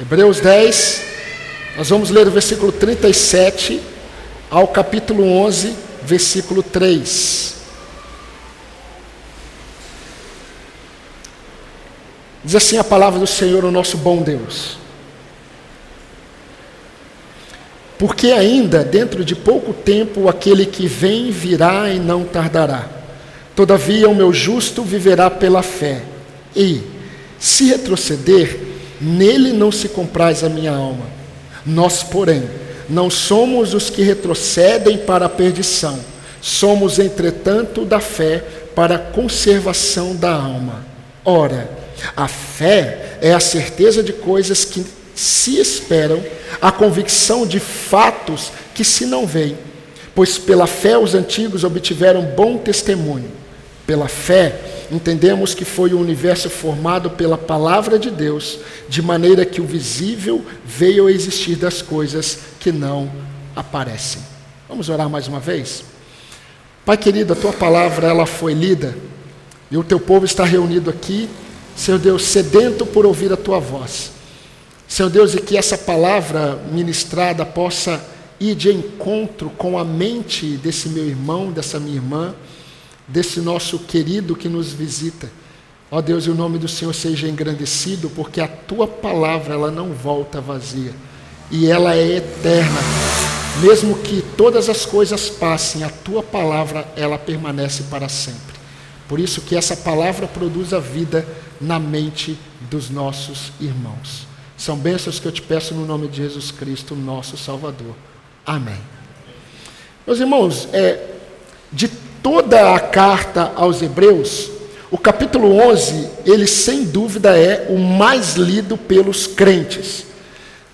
Hebreus 10, nós vamos ler o versículo 37 ao capítulo 11, versículo 3. Diz assim a palavra do Senhor, o nosso bom Deus. Porque ainda dentro de pouco tempo aquele que vem virá e não tardará. Todavia o meu justo viverá pela fé. E, se retroceder, Nele não se compraz a minha alma. Nós, porém, não somos os que retrocedem para a perdição, somos, entretanto, da fé para a conservação da alma. Ora, a fé é a certeza de coisas que se esperam, a convicção de fatos que se não veem. Pois pela fé os antigos obtiveram bom testemunho. Pela fé, entendemos que foi o universo formado pela palavra de Deus, de maneira que o visível veio a existir das coisas que não aparecem. Vamos orar mais uma vez? Pai querido, a tua palavra ela foi lida e o teu povo está reunido aqui, Senhor Deus, sedento por ouvir a tua voz. Senhor Deus, e que essa palavra ministrada possa ir de encontro com a mente desse meu irmão, dessa minha irmã desse nosso querido que nos visita. Ó Deus, e o nome do Senhor seja engrandecido, porque a tua palavra ela não volta vazia e ela é eterna. Mesmo que todas as coisas passem, a tua palavra ela permanece para sempre. Por isso que essa palavra produz a vida na mente dos nossos irmãos. São bênçãos que eu te peço no nome de Jesus Cristo, nosso Salvador. Amém. Meus irmãos, é, de toda a carta aos Hebreus, o capítulo 11, ele sem dúvida é o mais lido pelos crentes.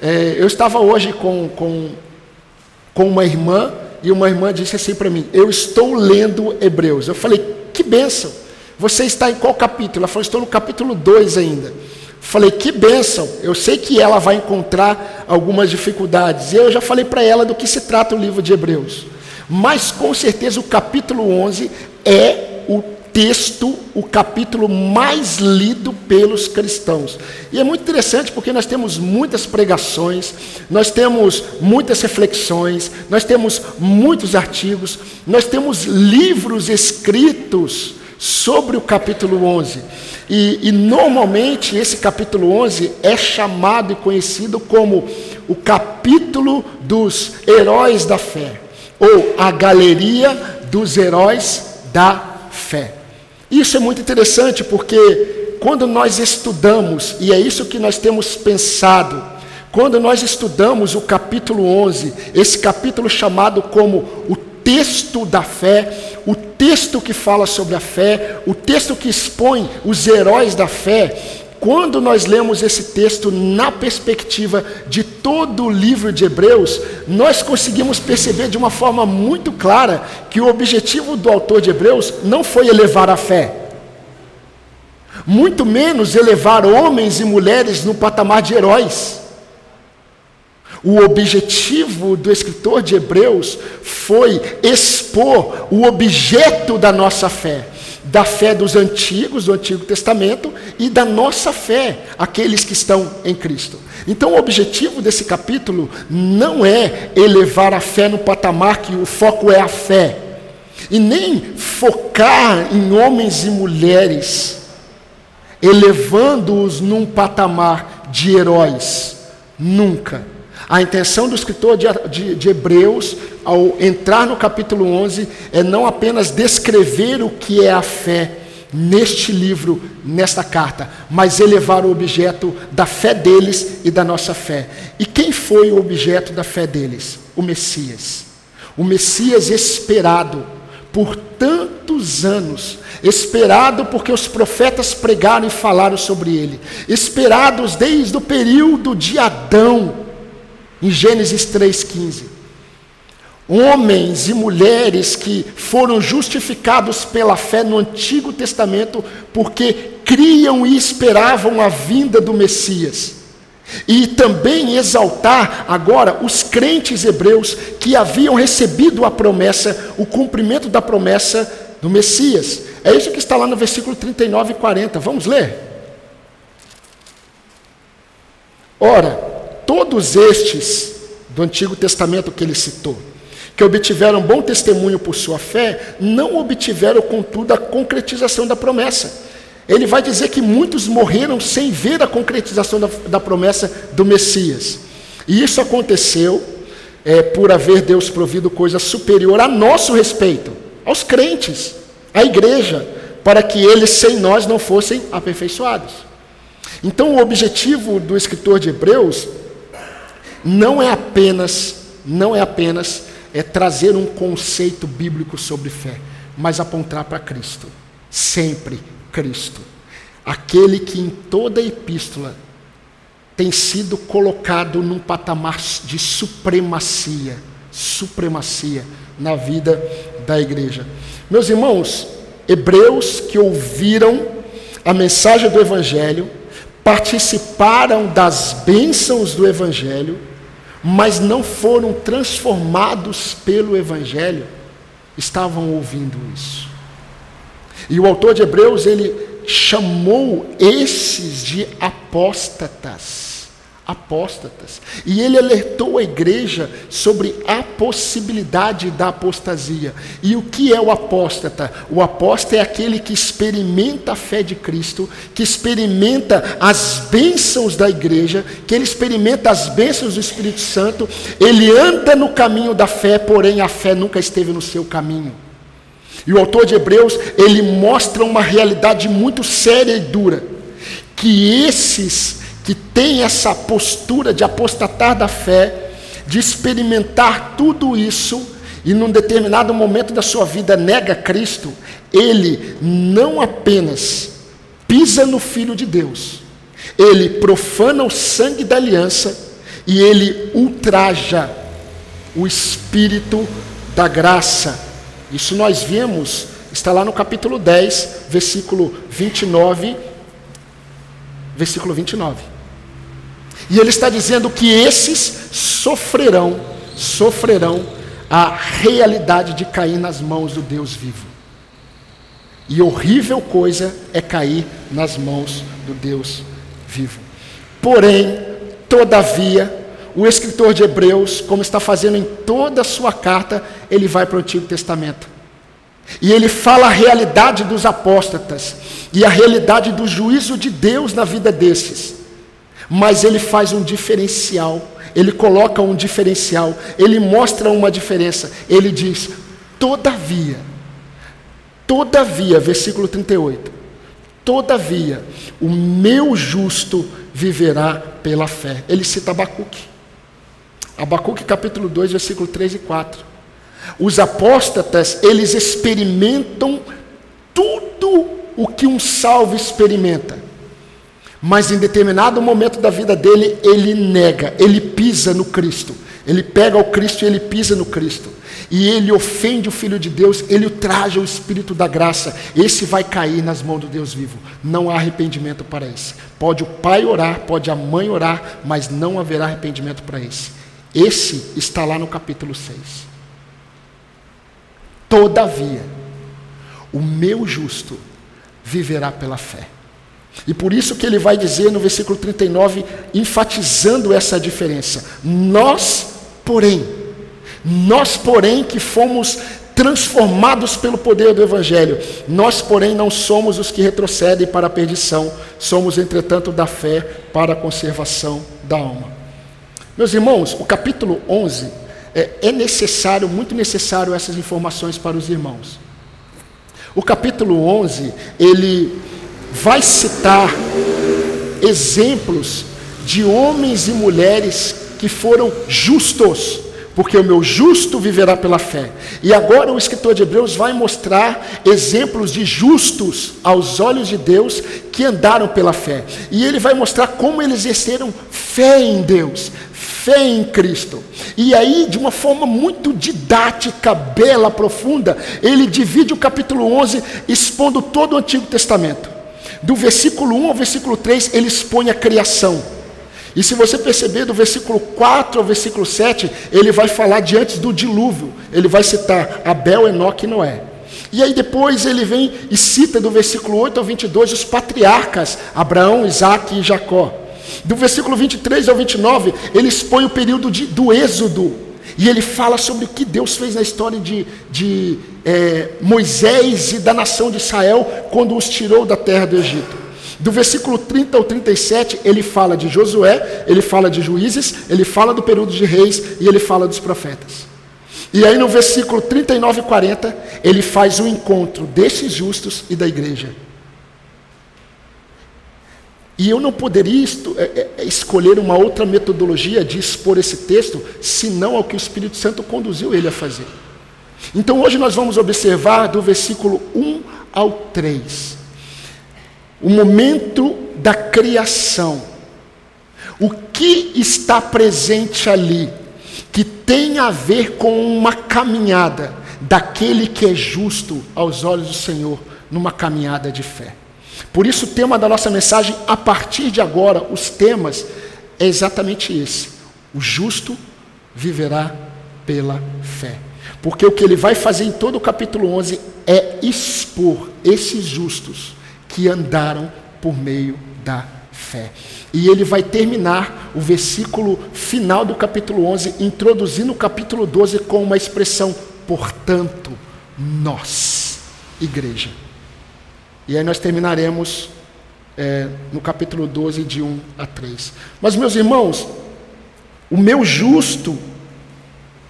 É, eu estava hoje com, com, com uma irmã, e uma irmã disse assim para mim: Eu estou lendo Hebreus. Eu falei: Que bênção! Você está em qual capítulo? Ela falou: Estou no capítulo 2 ainda. Falei: Que bênção! Eu sei que ela vai encontrar algumas dificuldades. E eu já falei para ela do que se trata o livro de Hebreus. Mas com certeza o capítulo 11 é o texto, o capítulo mais lido pelos cristãos. E é muito interessante porque nós temos muitas pregações, nós temos muitas reflexões, nós temos muitos artigos, nós temos livros escritos sobre o capítulo 11. E, e, normalmente esse capítulo 11 é chamado e conhecido como o capítulo dos heróis da fé ou a galeria dos heróis da fé. Isso é muito interessante porque quando nós estudamos, e é isso que nós temos pensado, quando nós estudamos o capítulo 11, esse capítulo chamado como o texto da fé, o texto que fala sobre a fé, o texto que expõe os heróis da fé, quando nós lemos esse texto na perspectiva de todo o livro de Hebreus, nós conseguimos perceber de uma forma muito clara que o objetivo do autor de Hebreus não foi elevar a fé, muito menos elevar homens e mulheres no patamar de heróis. O objetivo do escritor de Hebreus foi expor o objeto da nossa fé da fé dos antigos, do Antigo Testamento, e da nossa fé, aqueles que estão em Cristo. Então, o objetivo desse capítulo não é elevar a fé no patamar que o foco é a fé, e nem focar em homens e mulheres, elevando-os num patamar de heróis. Nunca. A intenção do escritor de, de, de, Hebreus, ao entrar no capítulo 11, é não apenas descrever o que é a fé neste livro, nesta carta, mas elevar o objeto da fé deles e da nossa fé. E quem foi o objeto da fé deles? O Messias. O Messias esperado por tantos anos, esperado porque os profetas pregaram e falaram sobre ele, esperados desde o período de Adão em Gênesis 3,15. Homens e mulheres que foram justificados pela fé no Antigo Testamento porque criam e esperavam a vinda do Messias. E também exaltar agora os crentes hebreus que haviam recebido a promessa, o cumprimento da promessa do Messias. É isso que está lá no versículo 39 e 40. Vamos ler? Ora, todos estes do Antigo Testamento que ele citou, que obtiveram bom testemunho por sua fé, não obtiveram, contudo, a concretização da promessa. Ele vai dizer que muitos morreram sem ver a concretização da, da promessa do Messias. E isso aconteceu é, por haver Deus provido coisa superior a nosso respeito, aos crentes, à igreja, para que eles sem nós não fossem aperfeiçoados. Então, o objetivo do escritor de Hebreus não é apenas, não é apenas é trazer um conceito bíblico sobre fé, mas apontar para Cristo, sempre Cristo, aquele que em toda a epístola tem sido colocado num patamar de supremacia, supremacia na vida da igreja. Meus irmãos, hebreus que ouviram a mensagem do Evangelho, participaram das bênçãos do Evangelho, mas não foram transformados pelo Evangelho, estavam ouvindo isso. E o autor de Hebreus, ele chamou esses de apóstatas apóstatas. E ele alertou a igreja sobre a possibilidade da apostasia. E o que é o apóstata? O apóstata é aquele que experimenta a fé de Cristo, que experimenta as bênçãos da igreja, que ele experimenta as bênçãos do Espírito Santo, ele anda no caminho da fé, porém a fé nunca esteve no seu caminho. E o autor de Hebreus, ele mostra uma realidade muito séria e dura, que esses que tem essa postura de apostatar da fé, de experimentar tudo isso e num determinado momento da sua vida nega Cristo, ele não apenas pisa no Filho de Deus, ele profana o sangue da aliança e ele ultraja o Espírito da graça. Isso nós vemos, está lá no capítulo 10, versículo 29, versículo 29. E ele está dizendo que esses sofrerão, sofrerão a realidade de cair nas mãos do Deus vivo. E horrível coisa é cair nas mãos do Deus vivo. Porém, todavia, o escritor de Hebreus, como está fazendo em toda a sua carta, ele vai para o Antigo Testamento. E ele fala a realidade dos apóstatas e a realidade do juízo de Deus na vida desses. Mas ele faz um diferencial, ele coloca um diferencial, ele mostra uma diferença. Ele diz: todavia, todavia, versículo 38, todavia, o meu justo viverá pela fé. Ele cita Abacuque. Abacuque capítulo 2, versículo 3 e 4. Os apóstatas, eles experimentam tudo o que um salvo experimenta. Mas em determinado momento da vida dele, ele nega, ele pisa no Cristo. Ele pega o Cristo e ele pisa no Cristo. E ele ofende o Filho de Deus, ele traja o Espírito da graça. Esse vai cair nas mãos do Deus vivo. Não há arrependimento para esse. Pode o pai orar, pode a mãe orar, mas não haverá arrependimento para esse. Esse está lá no capítulo 6. Todavia, o meu justo viverá pela fé. E por isso que ele vai dizer no versículo 39, enfatizando essa diferença: Nós, porém, nós, porém, que fomos transformados pelo poder do Evangelho, nós, porém, não somos os que retrocedem para a perdição, somos, entretanto, da fé para a conservação da alma. Meus irmãos, o capítulo 11 é, é necessário, muito necessário, essas informações para os irmãos. O capítulo 11, ele vai citar exemplos de homens e mulheres que foram justos, porque o meu justo viverá pela fé. E agora o escritor de Hebreus vai mostrar exemplos de justos aos olhos de Deus que andaram pela fé. E ele vai mostrar como eles exerceram fé em Deus, fé em Cristo. E aí, de uma forma muito didática, bela, profunda, ele divide o capítulo 11 expondo todo o Antigo Testamento. Do versículo 1 ao versículo 3, ele expõe a criação. E se você perceber, do versículo 4 ao versículo 7, ele vai falar diante do dilúvio. Ele vai citar Abel, Enoque e Noé. E aí depois ele vem e cita do versículo 8 ao 22 os patriarcas, Abraão, Isaac e Jacó. Do versículo 23 ao 29, ele expõe o período de, do êxodo. E ele fala sobre o que Deus fez na história de, de é, Moisés e da nação de Israel quando os tirou da terra do Egito. Do versículo 30 ao 37, ele fala de Josué, ele fala de juízes, ele fala do período de reis e ele fala dos profetas. E aí no versículo 39 e 40, ele faz o um encontro desses justos e da igreja. E eu não poderia é, é, é, escolher uma outra metodologia de expor esse texto, senão ao que o Espírito Santo conduziu ele a fazer. Então hoje nós vamos observar do versículo 1 ao 3, o momento da criação. O que está presente ali, que tem a ver com uma caminhada daquele que é justo aos olhos do Senhor, numa caminhada de fé. Por isso, o tema da nossa mensagem, a partir de agora, os temas, é exatamente esse: o justo viverá pela fé. Porque o que ele vai fazer em todo o capítulo 11 é expor esses justos que andaram por meio da fé. E ele vai terminar o versículo final do capítulo 11, introduzindo o capítulo 12 com uma expressão, portanto, nós, igreja. E aí nós terminaremos é, no capítulo 12, de 1 a 3. Mas, meus irmãos, o meu justo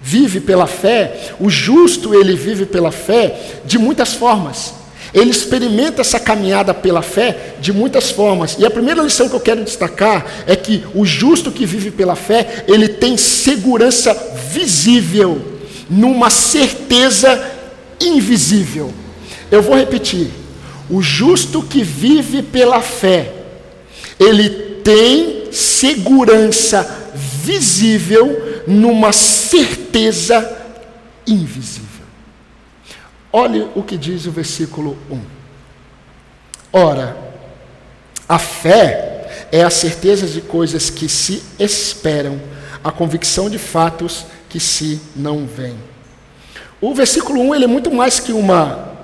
vive pela fé, o justo ele vive pela fé de muitas formas. Ele experimenta essa caminhada pela fé de muitas formas. E a primeira lição que eu quero destacar é que o justo que vive pela fé, ele tem segurança visível numa certeza invisível. Eu vou repetir. O justo que vive pela fé, ele tem segurança visível numa certeza invisível. Olhe o que diz o versículo 1. Ora, a fé é a certeza de coisas que se esperam, a convicção de fatos que se não veem. O versículo 1 ele é muito mais que uma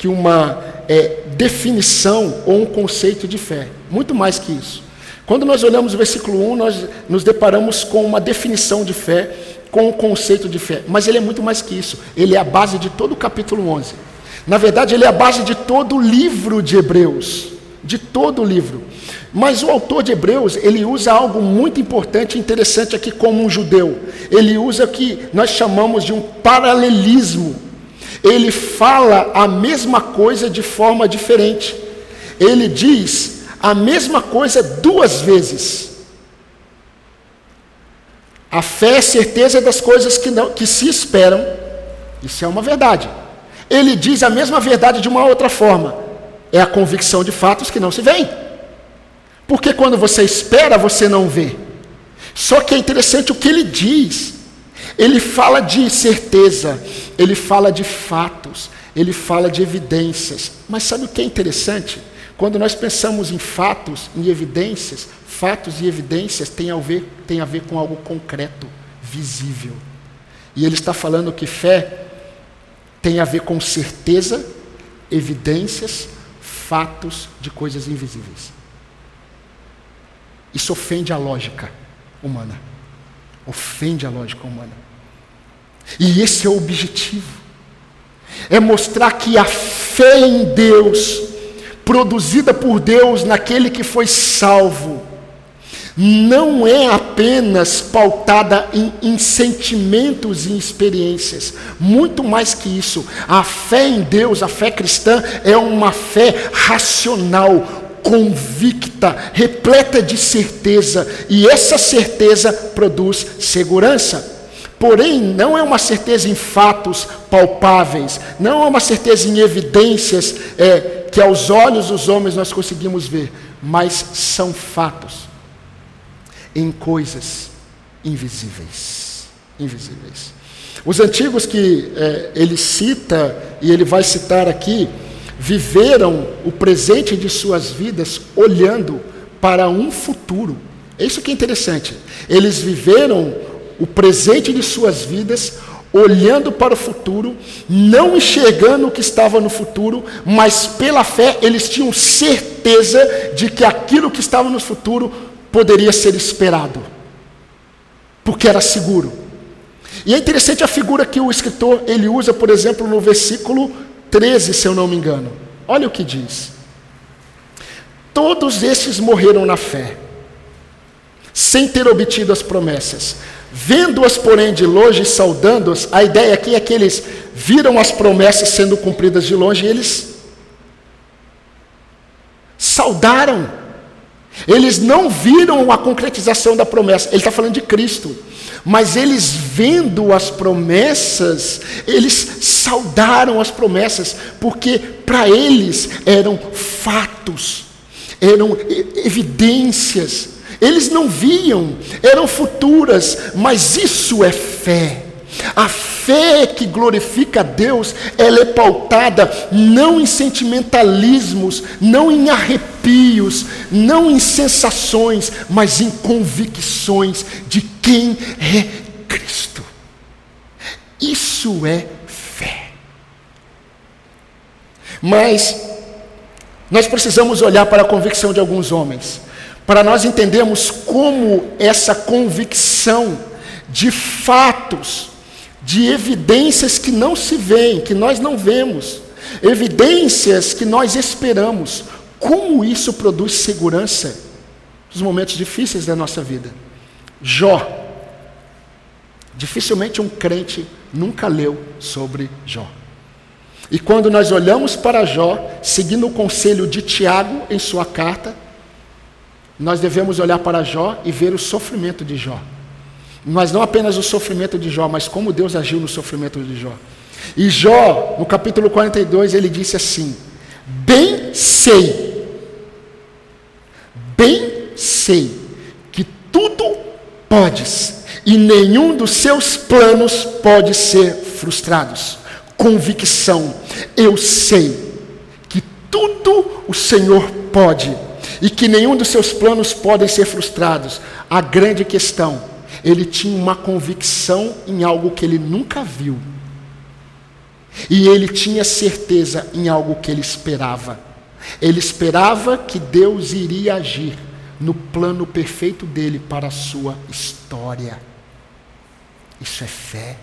que uma é, definição ou um conceito de fé. Muito mais que isso. Quando nós olhamos o versículo 1, nós nos deparamos com uma definição de fé, com um conceito de fé. Mas ele é muito mais que isso. Ele é a base de todo o capítulo 11. Na verdade, ele é a base de todo o livro de Hebreus. De todo o livro. Mas o autor de Hebreus, ele usa algo muito importante e interessante aqui como um judeu. Ele usa o que nós chamamos de um paralelismo ele fala a mesma coisa de forma diferente. Ele diz a mesma coisa duas vezes. A fé é certeza das coisas que, não, que se esperam. Isso é uma verdade. Ele diz a mesma verdade de uma outra forma. É a convicção de fatos que não se veem. Porque quando você espera, você não vê. Só que é interessante o que ele diz. Ele fala de certeza, ele fala de fatos, ele fala de evidências. Mas sabe o que é interessante? Quando nós pensamos em fatos, em evidências, fatos e evidências têm a ver, têm a ver com algo concreto, visível. E ele está falando que fé tem a ver com certeza, evidências, fatos de coisas invisíveis. Isso ofende a lógica humana. Ofende a lógica humana. E esse é o objetivo. É mostrar que a fé em Deus, produzida por Deus naquele que foi salvo, não é apenas pautada em, em, sentimentos e experiências, muito mais que isso. A fé em Deus, a fé cristã, é uma fé racional, convicta, repleta de certeza, e essa certeza produz segurança. Porém, não é uma certeza em fatos palpáveis, não é uma certeza em evidências é, que aos olhos dos homens nós conseguimos ver, mas são fatos em coisas invisíveis. Invisíveis. Os antigos que é, ele cita, e ele vai citar aqui, viveram o presente de suas vidas olhando para um futuro. É isso que é interessante. Eles viveram o presente de suas vidas, olhando para o futuro, não enxergando o que estava no futuro, mas pela fé eles tinham certeza de que aquilo que estava no futuro poderia ser esperado, porque era seguro. E é interessante a figura que o escritor ele usa, por exemplo, no versículo 13, se eu não me engano. Olha o que diz. Todos esses morreram na fé, sem ter obtido as promessas. Vendo-as, porém, de longe, saudando-as, a ideia aqui é que eles viram as promessas sendo cumpridas de longe e eles saudaram. Eles não viram a concretização da promessa. Ele está falando de Cristo. Mas eles vendo as promessas, eles saudaram as promessas, porque para eles eram fatos, eram evidências. Eles não viam, eram futuras, mas isso é fé. A fé que glorifica a Deus, ela é pautada não em sentimentalismos, não em arrepios, não em sensações, mas em convicções de quem é Cristo. Isso é fé. Mas nós precisamos olhar para a convicção de alguns homens, para nós entendermos como essa convicção de fatos de evidências que não se veem, que nós não vemos, evidências que nós esperamos. Como isso produz segurança nos momentos difíceis da nossa vida? Jó. Dificilmente um crente nunca leu sobre Jó. E quando nós olhamos para Jó, seguindo o conselho de Tiago em sua carta, nós devemos olhar para Jó e ver o sofrimento de Jó. Mas não apenas o sofrimento de Jó, mas como Deus agiu no sofrimento de Jó. E Jó, no capítulo 42, ele disse assim: Bem sei, bem sei que tudo podes, e nenhum dos seus planos pode ser frustrados. Convicção, eu sei que tudo o Senhor pode, e que nenhum dos seus planos podem ser frustrados. A grande questão ele tinha uma convicção em algo que ele nunca viu. E ele tinha certeza em algo que ele esperava. Ele esperava que Deus iria agir no plano perfeito dele para a sua história. Isso é fé.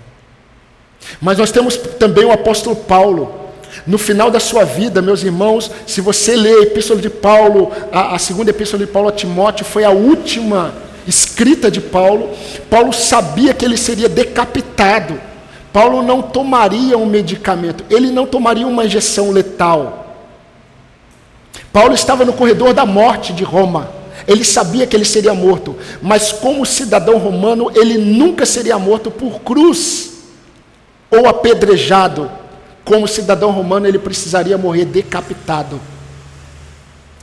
Mas nós temos também o apóstolo Paulo. No final da sua vida, meus irmãos, se você ler a epístola de Paulo, a, a segunda epístola de Paulo a Timóteo, foi a última escrita de Paulo, Paulo sabia que ele seria decapitado. Paulo não tomaria um medicamento, ele não tomaria uma injeção letal. Paulo estava no corredor da morte de Roma. Ele sabia que ele seria morto, mas como cidadão romano, ele nunca seria morto por cruz ou apedrejado. Como cidadão romano, ele precisaria morrer decapitado.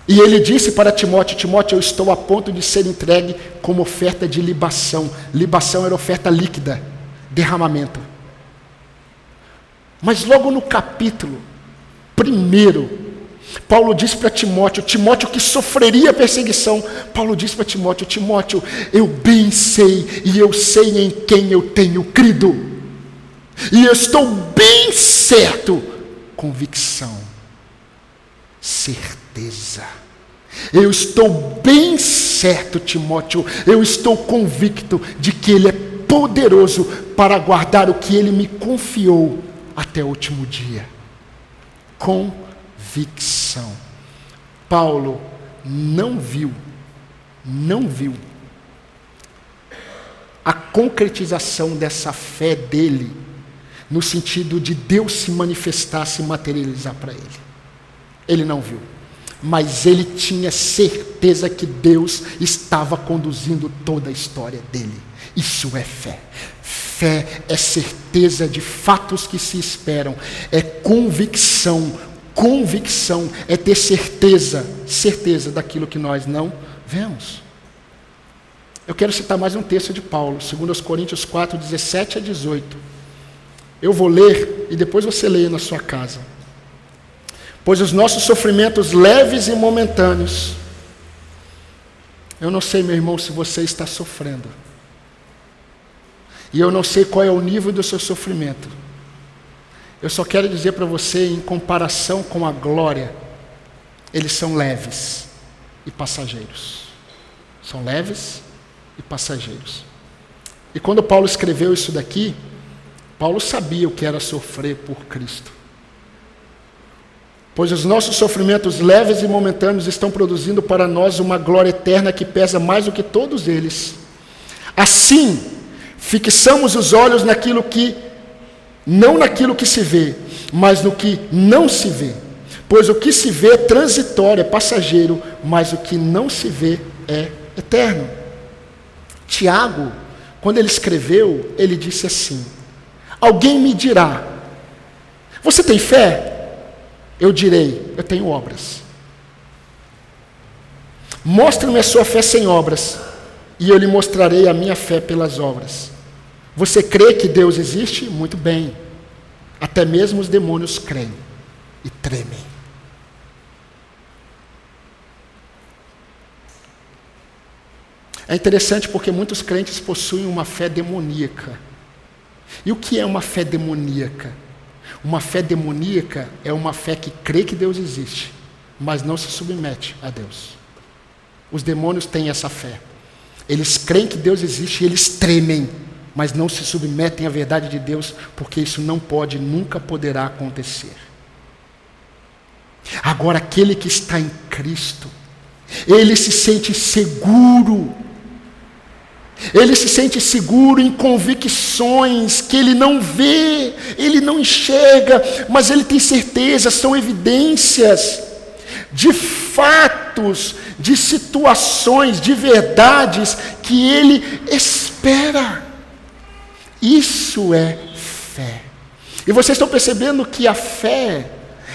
E ele disse para Timóteo: Timóteo, eu estou a ponto de ser entregue como oferta de libação. Libação era oferta líquida, derramamento. Mas logo no capítulo primeiro, Paulo diz para Timóteo, Timóteo que sofreria perseguição, Paulo diz para Timóteo, Timóteo, eu bem sei e eu sei em quem eu tenho crido. E estou bem certo, convicção, certeza. Eu estou bem certo, Timóteo, eu estou convicto de que Ele é poderoso para guardar o que Ele me confiou até o último dia. Convicção. Paulo não viu, não viu a concretização dessa fé dele, no sentido de Deus se manifestar, se materializar para ele. Ele não viu mas ele tinha certeza que Deus estava conduzindo toda a história dele. Isso é fé. Fé é certeza de fatos que se esperam, é convicção. Convicção é ter certeza, certeza daquilo que nós não vemos. Eu quero citar mais um texto de Paulo, 2 Coríntios 4, 17 a 18. Eu vou ler e depois você leia na sua casa. Pois os nossos sofrimentos leves e momentâneos. Eu não sei, meu irmão, se você está sofrendo. E eu não sei qual é o nível do seu sofrimento. Eu só quero dizer para você, em comparação com a glória, eles são leves e passageiros. São leves e passageiros. E quando Paulo escreveu isso daqui, Paulo sabia o que era sofrer por Cristo. Pois os nossos sofrimentos leves e momentâneos estão produzindo para nós uma glória eterna que pesa mais do que todos eles. Assim, fixamos os olhos naquilo que, não naquilo que se vê, mas no que não se vê. Pois o que se vê é transitório, é passageiro, mas o que não se vê é eterno. Tiago, quando ele escreveu, ele disse assim: Alguém me dirá, você tem fé? Eu direi, eu tenho obras. Mostre-me a sua fé sem obras, e eu lhe mostrarei a minha fé pelas obras. Você crê que Deus existe? Muito bem. Até mesmo os demônios creem e tremem. É interessante porque muitos crentes possuem uma fé demoníaca. E o que é uma fé demoníaca? Uma fé demoníaca é uma fé que crê que Deus existe, mas não se submete a Deus. Os demônios têm essa fé. Eles creem que Deus existe e eles tremem, mas não se submetem à verdade de Deus, porque isso não pode, nunca poderá acontecer. Agora, aquele que está em Cristo, ele se sente seguro ele se sente seguro em convicções que ele não vê, ele não enxerga, mas ele tem certeza, são evidências de fatos, de situações, de verdades que ele espera. Isso é fé. E vocês estão percebendo que a fé,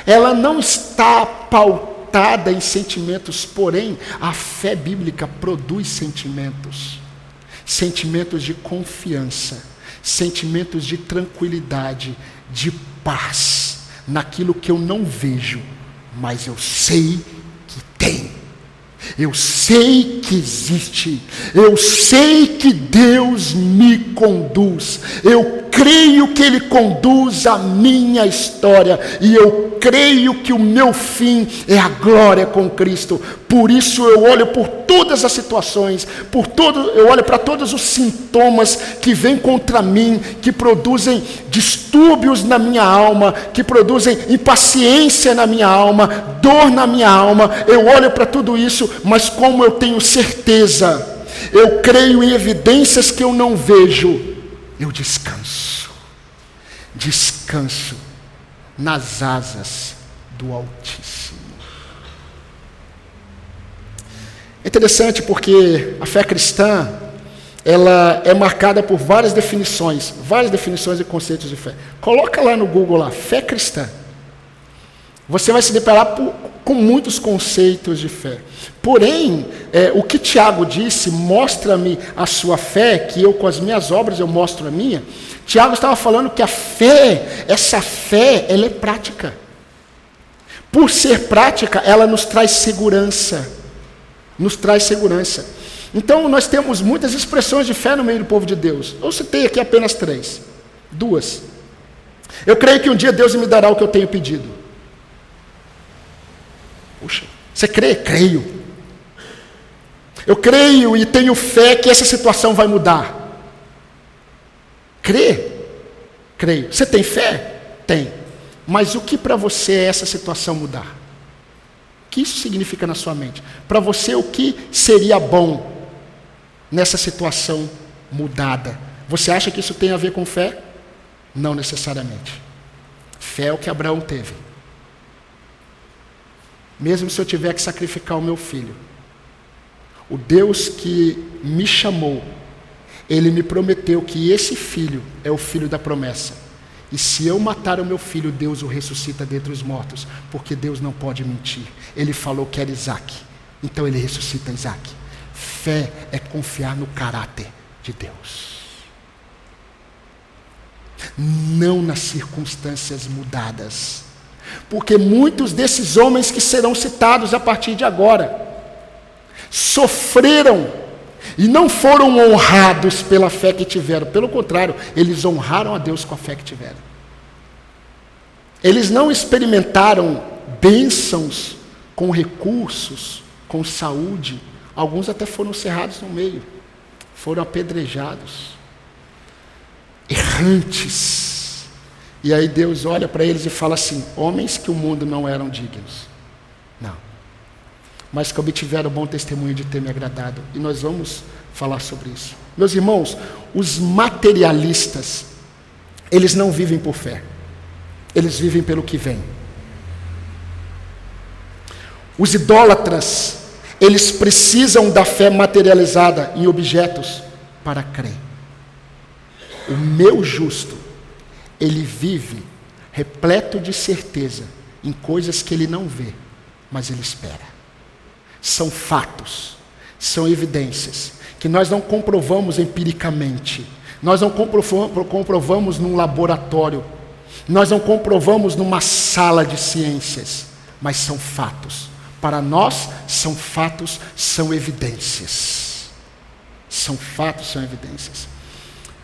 ela não está pautada em sentimentos, porém, a fé bíblica produz sentimentos sentimentos de confiança, sentimentos de tranquilidade, de paz, naquilo que eu não vejo, mas eu sei que tem. Eu sei que existe, eu sei que Deus me conduz, eu creio que Ele conduz a minha história, e eu creio que o meu fim é a glória com Cristo. Por isso eu olho por todas as situações, por todo, eu olho para todos os sintomas que vêm contra mim, que produzem distúrbios na minha alma, que produzem impaciência na minha alma, dor na minha alma. Eu olho para tudo isso, mas como eu tenho certeza, eu creio em evidências que eu não vejo, eu descanso. Descanso nas asas do Altíssimo. É interessante porque a fé cristã, ela é marcada por várias definições, várias definições e conceitos de fé. Coloca lá no Google lá, fé cristã. Você vai se deparar por, com muitos conceitos de fé. Porém, é, o que Tiago disse, mostra-me a sua fé, que eu com as minhas obras eu mostro a minha. Tiago estava falando que a fé, essa fé, ela é prática. Por ser prática, ela nos traz segurança. Nos traz segurança. Então, nós temos muitas expressões de fé no meio do povo de Deus. Eu citei aqui apenas três. Duas. Eu creio que um dia Deus me dará o que eu tenho pedido. Puxa, você crê? Creio. Eu creio e tenho fé que essa situação vai mudar. Crê? Creio. Você tem fé? Tem. Mas o que para você é essa situação mudar? O que isso significa na sua mente? Para você, o que seria bom nessa situação mudada? Você acha que isso tem a ver com fé? Não necessariamente. Fé é o que Abraão teve mesmo se eu tiver que sacrificar o meu filho. O Deus que me chamou, ele me prometeu que esse filho é o filho da promessa. E se eu matar o meu filho, Deus o ressuscita dentre os mortos, porque Deus não pode mentir. Ele falou que era Isaac, então ele ressuscita Isaac. Fé é confiar no caráter de Deus, não nas circunstâncias mudadas porque muitos desses homens que serão citados a partir de agora sofreram E não foram honrados pela fé que tiveram, pelo contrário, eles honraram a Deus com a fé que tiveram. Eles não experimentaram bênçãos com recursos, com saúde. Alguns até foram cerrados no meio, foram apedrejados, errantes. E aí Deus olha para eles e fala assim: homens que o mundo não eram dignos. Não mas que obtiveram bom testemunho de ter me agradado. E nós vamos falar sobre isso. Meus irmãos, os materialistas, eles não vivem por fé, eles vivem pelo que vem. Os idólatras, eles precisam da fé materializada em objetos para crer. O meu justo, ele vive repleto de certeza em coisas que ele não vê, mas ele espera são fatos, são evidências, que nós não comprovamos empiricamente, nós não comprovamos num laboratório, nós não comprovamos numa sala de ciências, mas são fatos. Para nós, são fatos, são evidências. São fatos, são evidências.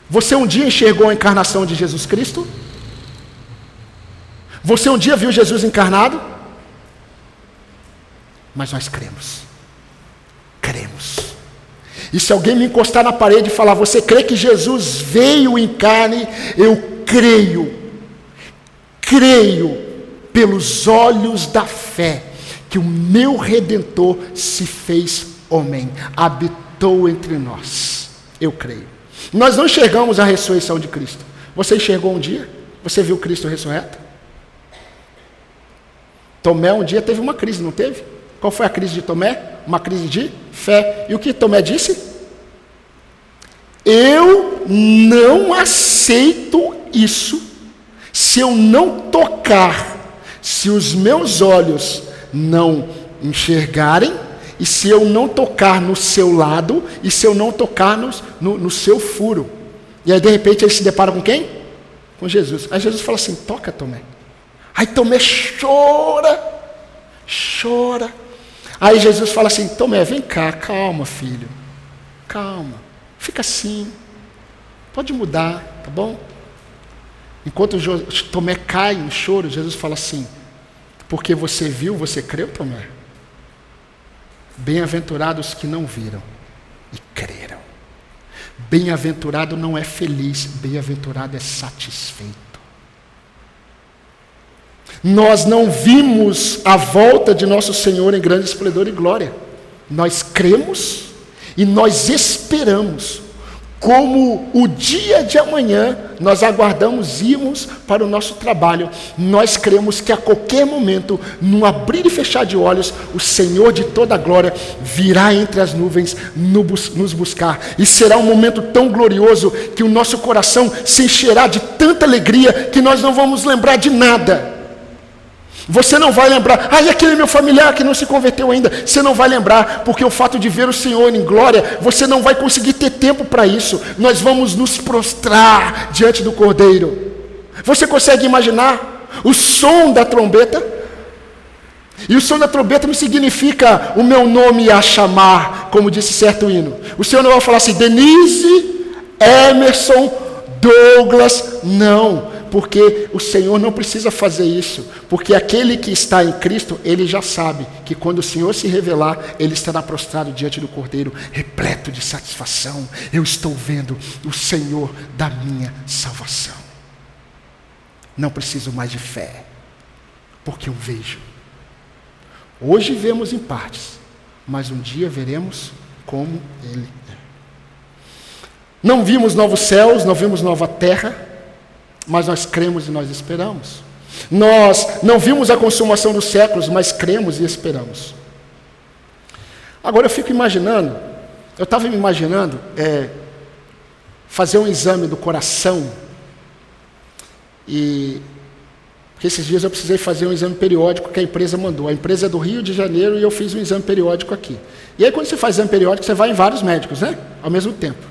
Você um dia enxergou a encarnação de Jesus Cristo? Você um dia viu Jesus encarnado? mas nós cremos. Cremos. E se alguém me encostar na parede e falar, você crê que Jesus veio em carne? Eu creio. Creio pelos olhos da fé que o meu redentor se fez homem, habitou entre nós. Eu creio. Nós não enxergamos a ressurreição de Cristo. Você enxergou um dia? Você viu Cristo ressurreto? Tomé um dia teve uma crise, não teve? Qual foi a crise de Tomé? Uma crise de fé. E o que Tomé disse? Eu não aceito isso se eu não tocar, se os meus olhos não enxergarem, e se eu não tocar no seu lado, e se eu não tocar no, no, no seu furo. E aí de repente ele se depara com quem? Com Jesus. Aí Jesus fala assim: toca, Tomé. Aí Tomé chora, chora. Aí Jesus fala assim: Tomé, vem cá, calma, filho. Calma. Fica assim. Pode mudar, tá bom? Enquanto Tomé cai em choro, Jesus fala assim: Porque você viu, você creu, Tomé? Bem-aventurados que não viram e creram. Bem-aventurado não é feliz, bem-aventurado é satisfeito. Nós não vimos a volta de nosso Senhor em grande esplendor e glória. Nós cremos e nós esperamos. Como o dia de amanhã nós aguardamos irmos para o nosso trabalho, nós cremos que a qualquer momento, num abrir e fechar de olhos, o Senhor de toda a glória virá entre as nuvens nos buscar. E será um momento tão glorioso que o nosso coração se encherá de tanta alegria que nós não vamos lembrar de nada você não vai lembrar, ah, e aquele meu familiar que não se converteu ainda. Você não vai lembrar, porque o fato de ver o Senhor em glória, você não vai conseguir ter tempo para isso. Nós vamos nos prostrar diante do Cordeiro. Você consegue imaginar o som da trombeta? E o som da trombeta não significa o meu nome a chamar, como disse certo hino. O Senhor não vai falar assim, Denise, Emerson, Douglas, não porque o Senhor não precisa fazer isso, porque aquele que está em Cristo, ele já sabe que quando o Senhor se revelar, ele estará prostrado diante do Cordeiro, repleto de satisfação. Eu estou vendo o Senhor da minha salvação. Não preciso mais de fé, porque eu vejo. Hoje vemos em partes, mas um dia veremos como Ele é. Não vimos novos céus, não vimos nova terra, mas nós cremos e nós esperamos. Nós não vimos a consumação dos séculos, mas cremos e esperamos. Agora eu fico imaginando, eu estava me imaginando é, fazer um exame do coração e porque esses dias eu precisei fazer um exame periódico que a empresa mandou. A empresa é do Rio de Janeiro e eu fiz um exame periódico aqui. E aí quando você faz exame periódico, você vai em vários médicos, né? Ao mesmo tempo.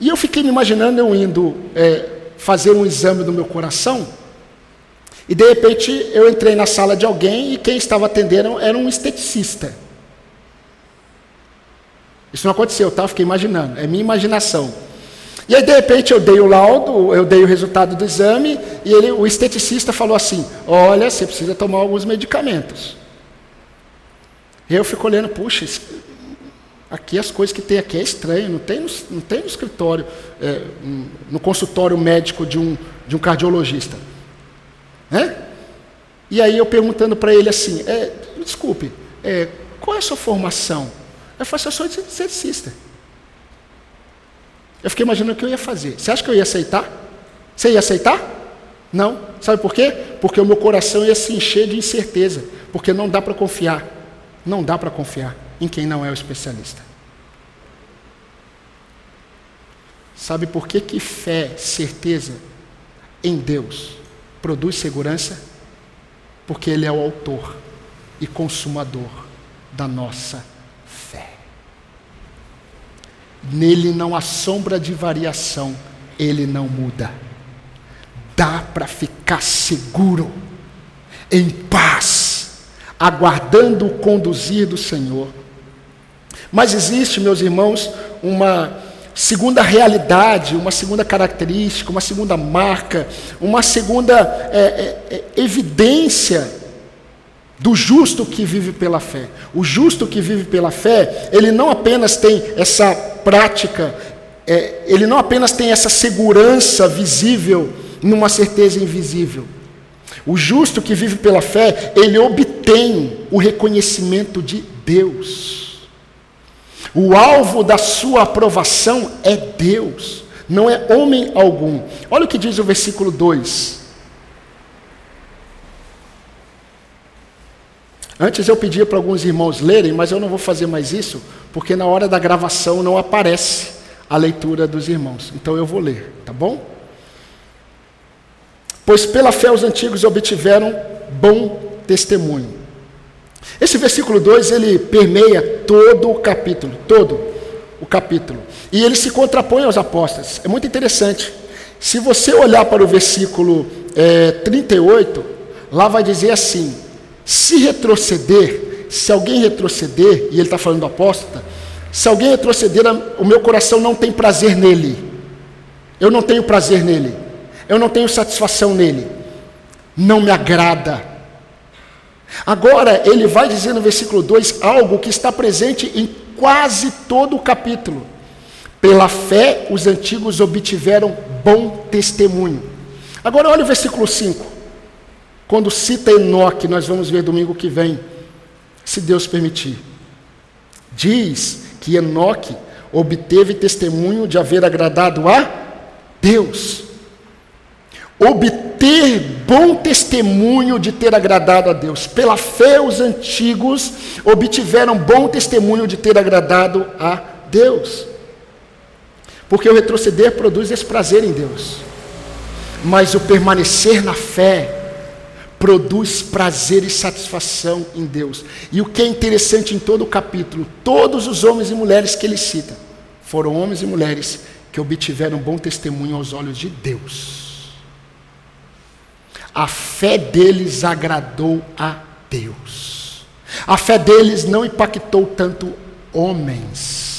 E eu fiquei me imaginando eu indo é, fazer um exame do meu coração. E de repente eu entrei na sala de alguém e quem estava atendendo era um esteticista. Isso não aconteceu, tá? Eu fiquei imaginando. É minha imaginação. E aí, de repente, eu dei o laudo, eu dei o resultado do exame, e ele, o esteticista falou assim: Olha, você precisa tomar alguns medicamentos. Eu fico olhando, puxa, aqui as coisas que tem aqui é estranho, não tem no, não tem no escritório, é, no consultório médico de um, de um cardiologista. Né? E aí eu perguntando para ele assim, é, desculpe, é, qual é a sua formação? Eu falei assim, eu sou esteticista. Eu fiquei imaginando o que eu ia fazer. Você acha que eu ia aceitar? Você ia aceitar? Não. Sabe por quê? Porque o meu coração ia se encher de incerteza. Porque não dá para confiar. Não dá para confiar em quem não é o especialista. Sabe por que, que fé, certeza em Deus produz segurança? Porque Ele é o autor e consumador da nossa Nele não há sombra de variação, ele não muda. Dá para ficar seguro, em paz, aguardando o conduzir do Senhor. Mas existe, meus irmãos, uma segunda realidade, uma segunda característica, uma segunda marca, uma segunda é, é, é evidência do justo que vive pela fé. O justo que vive pela fé, ele não apenas tem essa prática, é, ele não apenas tem essa segurança visível numa certeza invisível. O justo que vive pela fé, ele obtém o reconhecimento de Deus. O alvo da sua aprovação é Deus, não é homem algum. Olha o que diz o versículo 2. Antes eu pedia para alguns irmãos lerem, mas eu não vou fazer mais isso, porque na hora da gravação não aparece a leitura dos irmãos. Então eu vou ler, tá bom? Pois pela fé os antigos obtiveram bom testemunho. Esse versículo 2 ele permeia todo o capítulo, todo o capítulo. E ele se contrapõe aos apóstolos. É muito interessante. Se você olhar para o versículo é, 38, lá vai dizer assim: se retroceder, se alguém retroceder, e ele está falando do apóstata, se alguém retroceder, o meu coração não tem prazer nele. Eu não tenho prazer nele. Eu não tenho satisfação nele. Não me agrada. Agora, ele vai dizer no versículo 2 algo que está presente em quase todo o capítulo. Pela fé, os antigos obtiveram bom testemunho. Agora, olha o versículo 5. Quando cita Enoque, nós vamos ver domingo que vem, se Deus permitir. Diz que Enoque obteve testemunho de haver agradado a Deus. Obter bom testemunho de ter agradado a Deus. Pela fé, os antigos obtiveram bom testemunho de ter agradado a Deus. Porque o retroceder produz esse prazer em Deus. Mas o permanecer na fé produz prazer e satisfação em Deus. E o que é interessante em todo o capítulo, todos os homens e mulheres que ele cita foram homens e mulheres que obtiveram bom testemunho aos olhos de Deus. A fé deles agradou a Deus. A fé deles não impactou tanto homens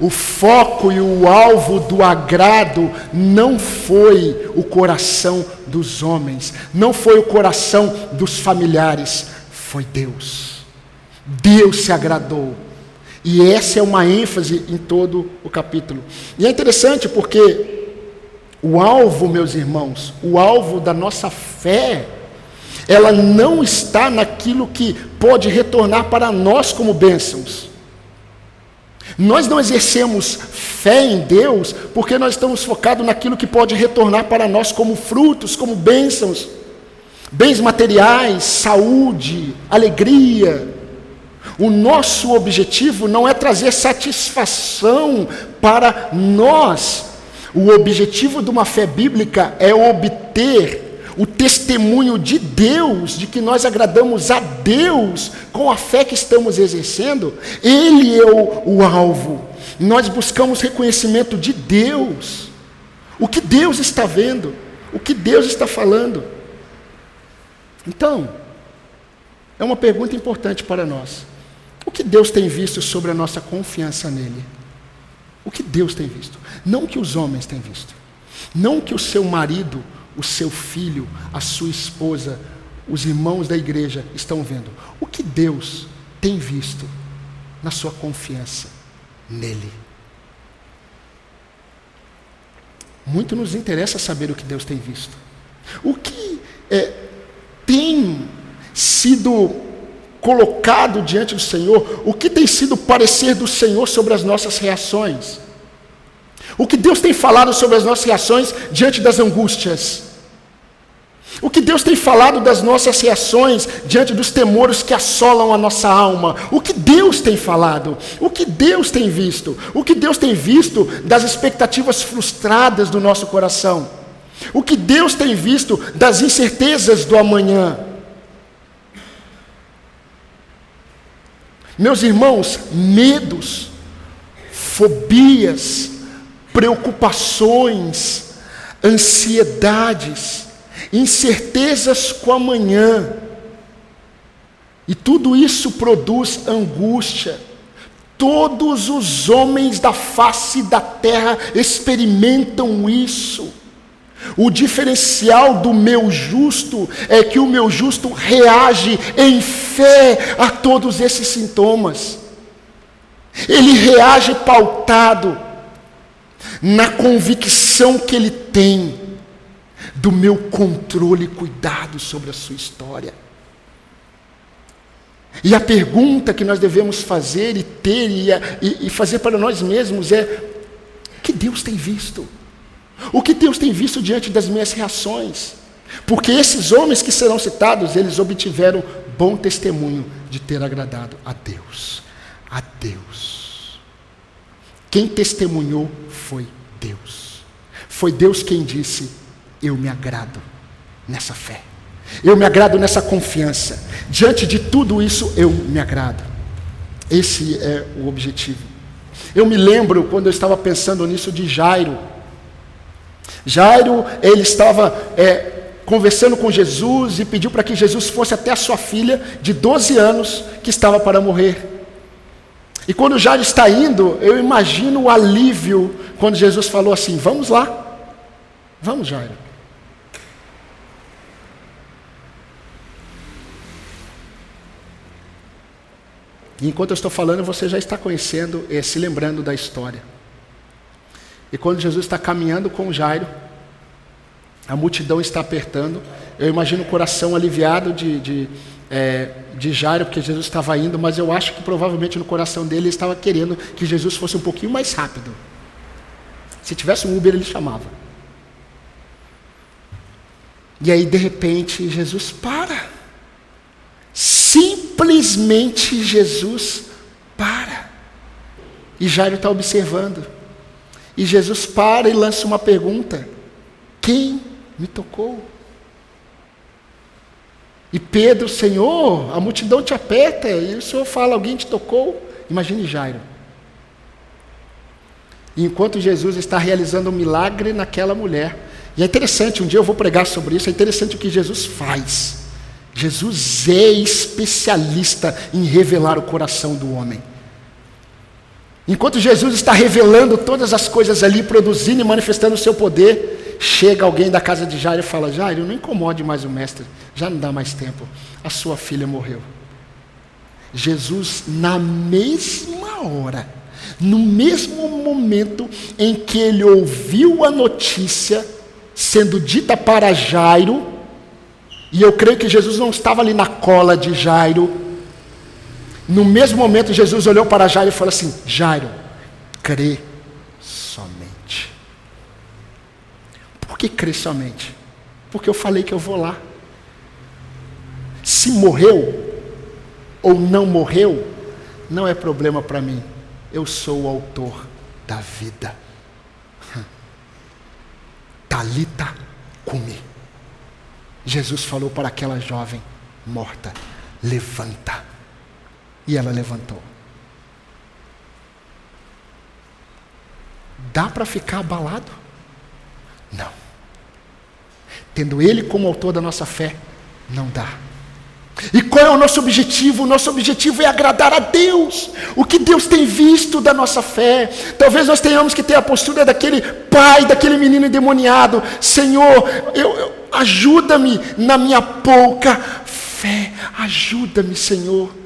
o foco e o alvo do agrado não foi o coração dos homens, não foi o coração dos familiares, foi Deus. Deus se agradou. E essa é uma ênfase em todo o capítulo. E é interessante porque o alvo, meus irmãos, o alvo da nossa fé, ela não está naquilo que pode retornar para nós como bênçãos. Nós não exercemos fé em Deus porque nós estamos focados naquilo que pode retornar para nós como frutos, como bênçãos, bens materiais, saúde, alegria. O nosso objetivo não é trazer satisfação para nós. O objetivo de uma fé bíblica é obter o testemunho de Deus, de que nós agradamos a Deus com a fé que estamos exercendo, Ele é o, o alvo. Nós buscamos reconhecimento de Deus, o que Deus está vendo, o que Deus está falando. Então, é uma pergunta importante para nós. O que Deus tem visto sobre a nossa confiança nele? O que Deus tem visto. Não o que os homens têm visto. Não o que o seu marido, o seu filho, a sua esposa, os irmãos da igreja estão vendo. O que Deus tem visto na sua confiança nele. Muito nos interessa saber o que Deus tem visto. O que é, tem sido colocado diante do Senhor, o que tem sido o parecer do Senhor sobre as nossas reações. O que Deus tem falado sobre as nossas reações diante das angústias. O que Deus tem falado das nossas reações diante dos temores que assolam a nossa alma? O que Deus tem falado? O que Deus tem visto? O que Deus tem visto das expectativas frustradas do nosso coração? O que Deus tem visto das incertezas do amanhã? Meus irmãos, medos, fobias, preocupações, ansiedades, incertezas com amanhã. E tudo isso produz angústia. Todos os homens da face da terra experimentam isso. O diferencial do meu justo é que o meu justo reage em fé a todos esses sintomas. Ele reage pautado na convicção que ele tem do meu controle e cuidado sobre a sua história. E a pergunta que nós devemos fazer e ter e, e, fazer para nós mesmos é: que Deus tem visto? O que Deus tem visto diante das minhas reações? Porque esses homens que serão citados, eles obtiveram bom testemunho de ter agradado a Deus. A Deus. Quem testemunhou foi Deus. Foi Deus quem disse: eu me agrado nessa fé. Eu me agrado nessa confiança. Diante de tudo isso, eu me agrado. Esse é o objetivo. Eu me lembro quando eu estava pensando nisso de Jairo. Jairo, ele estava é, conversando com Jesus e pediu para que Jesus fosse até a sua filha de 12 anos que estava para morrer. E quando Jairo está indo, eu imagino o alívio quando Jesus falou assim: Vamos lá, vamos, Jairo. E enquanto eu estou falando, você já está conhecendo, e se lembrando da história. E quando Jesus está caminhando com Jairo, a multidão está apertando. Eu imagino o coração aliviado de, de, é, de Jairo, porque Jesus estava indo, mas eu acho que provavelmente no coração dele ele estava querendo que Jesus fosse um pouquinho mais rápido. Se tivesse um Uber, ele chamava. E aí, de repente, Jesus para. Simplesmente Jesus para. E Jairo está observando. E Jesus para e lança uma pergunta: Quem me tocou? E Pedro, Senhor, a multidão te aperta, e o Senhor fala: Alguém te tocou? Imagine Jairo. E enquanto Jesus está realizando um milagre naquela mulher, e é interessante, um dia eu vou pregar sobre isso, é interessante o que Jesus faz. Jesus é especialista em revelar o coração do homem. Enquanto Jesus está revelando todas as coisas ali, produzindo e manifestando o seu poder, chega alguém da casa de Jairo e fala: Jairo, não incomode mais o mestre, já não dá mais tempo, a sua filha morreu. Jesus, na mesma hora, no mesmo momento em que ele ouviu a notícia sendo dita para Jairo, e eu creio que Jesus não estava ali na cola de Jairo. No mesmo momento, Jesus olhou para Jairo e falou assim: Jairo, crê somente. Por que crê somente? Porque eu falei que eu vou lá. Se morreu ou não morreu, não é problema para mim. Eu sou o autor da vida. Talita comigo. Jesus falou para aquela jovem morta: levanta. E ela levantou. Dá para ficar abalado? Não. Tendo Ele como autor da nossa fé, não dá. E qual é o nosso objetivo? O nosso objetivo é agradar a Deus. O que Deus tem visto da nossa fé. Talvez nós tenhamos que ter a postura daquele pai, daquele menino endemoniado. Senhor, eu, eu ajuda-me na minha pouca fé. Ajuda-me, Senhor.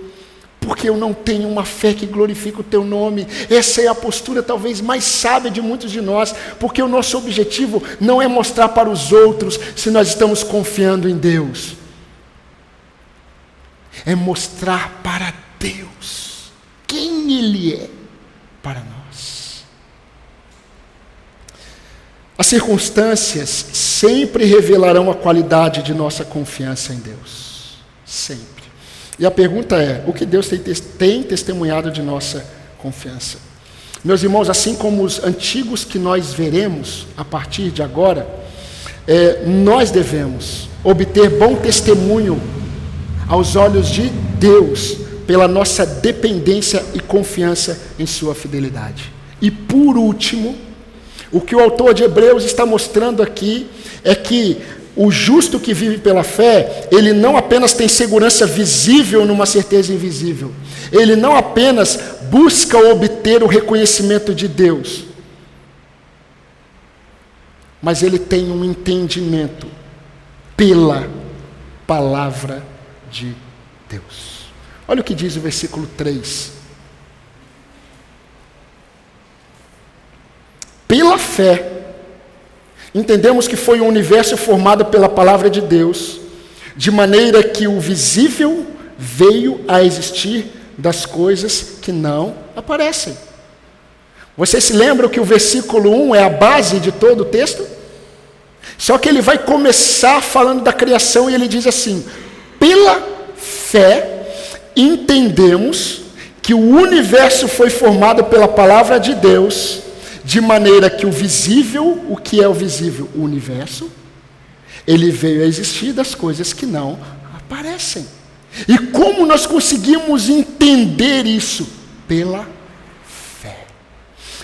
Porque eu não tenho uma fé que glorifique o teu nome. Essa é a postura talvez mais sábia de muitos de nós, porque o nosso objetivo não é mostrar para os outros se nós estamos confiando em Deus é mostrar para Deus quem Ele é para nós. As circunstâncias sempre revelarão a qualidade de nossa confiança em Deus. Sempre. E a pergunta é: o que Deus tem, tem testemunhado de nossa confiança? Meus irmãos, assim como os antigos que nós veremos a partir de agora, é, nós devemos obter bom testemunho aos olhos de Deus pela nossa dependência e confiança em Sua fidelidade. E por último, o que o autor de Hebreus está mostrando aqui é que o justo que vive pela fé, ele não apenas tem segurança visível numa certeza invisível, ele não apenas busca obter o reconhecimento de Deus, mas ele tem um entendimento pela palavra de Deus. Olha o que diz o versículo 3. Pela fé, entendemos que foi um universo formado pela palavra de Deus, de maneira que o visível veio a existir das coisas que não aparecem. Você se lembra que o versículo 1 é a base de todo o texto? Só que ele vai começar falando da criação e ele diz assim: pela fé, entendemos que o universo foi formado pela palavra de Deus, de maneira que o visível, o que é o visível? O universo, ele veio a existir das coisas que não aparecem. E como nós conseguimos entender isso? Pela fé.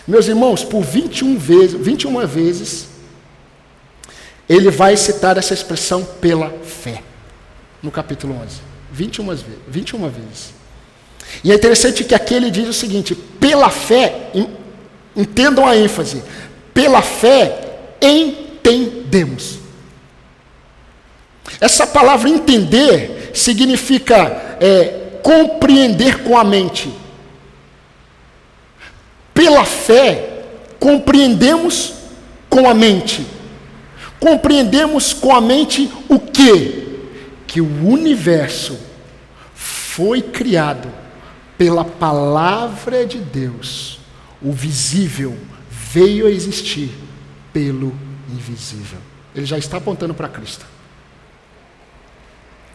Meus irmãos, por 21 vezes, 21 vezes, ele vai citar essa expressão pela fé no capítulo 11. 21 vezes. 21 vezes. E é interessante que aqui ele diz o seguinte: pela fé, entendam a ênfase, pela fé entendemos. Essa palavra entender significa é, compreender com a mente. Pela fé, compreendemos com a mente. Compreendemos com a mente o que? que o universo foi criado pela palavra de Deus. O visível veio a existir pelo invisível. Ele já está apontando para Cristo.